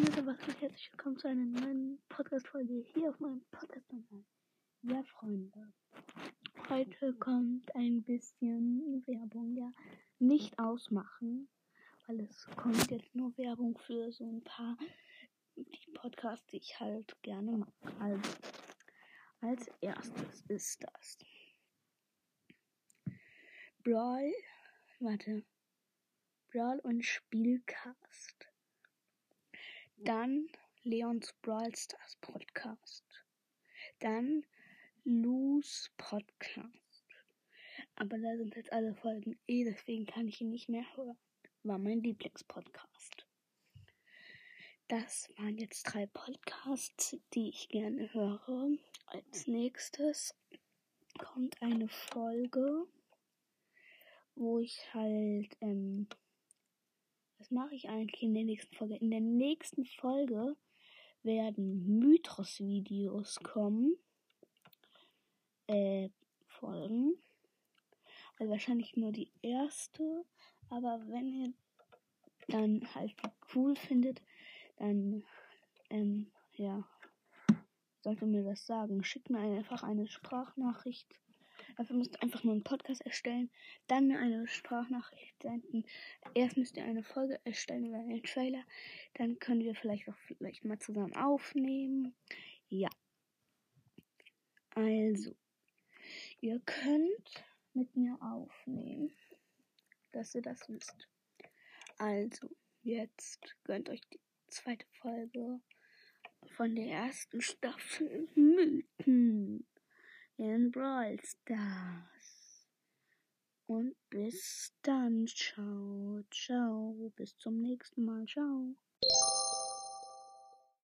Leute, was geht? Herzlich willkommen zu einer neuen Podcast-Folge hier auf meinem Podcast-Kanal. Ja, Freunde. Heute kommt ein bisschen Werbung, ja. Nicht ausmachen, weil es kommt jetzt nur Werbung für so ein paar Podcasts, die ich halt gerne mag. Also, als erstes ist das Brawl, warte, Brawl und Spielcast. Dann Leons Brawl Stars Podcast. Dann Luz Podcast. Aber da sind jetzt alle Folgen eh, deswegen kann ich ihn nicht mehr hören. War mein Lieblingspodcast. Das waren jetzt drei Podcasts, die ich gerne höre. Als nächstes kommt eine Folge, wo ich halt ähm, mache ich eigentlich in der nächsten Folge? In der nächsten Folge werden Mythos-Videos kommen. Äh, Folgen. Also wahrscheinlich nur die erste. Aber wenn ihr dann halt cool findet, dann, ähm, ja, sollte mir das sagen. Schickt mir einfach eine Sprachnachricht Dafür müsst ihr einfach nur einen Podcast erstellen, dann eine Sprachnachricht senden. Erst müsst ihr eine Folge erstellen oder einen Trailer. Dann können wir vielleicht auch vielleicht mal zusammen aufnehmen. Ja. Also, ihr könnt mit mir aufnehmen, dass ihr das wisst. Also, jetzt gönnt euch die zweite Folge von der ersten Staffel Mythen in Brawl Stars. Und bis dann. Ciao, ciao. Bis zum nächsten Mal. Ciao.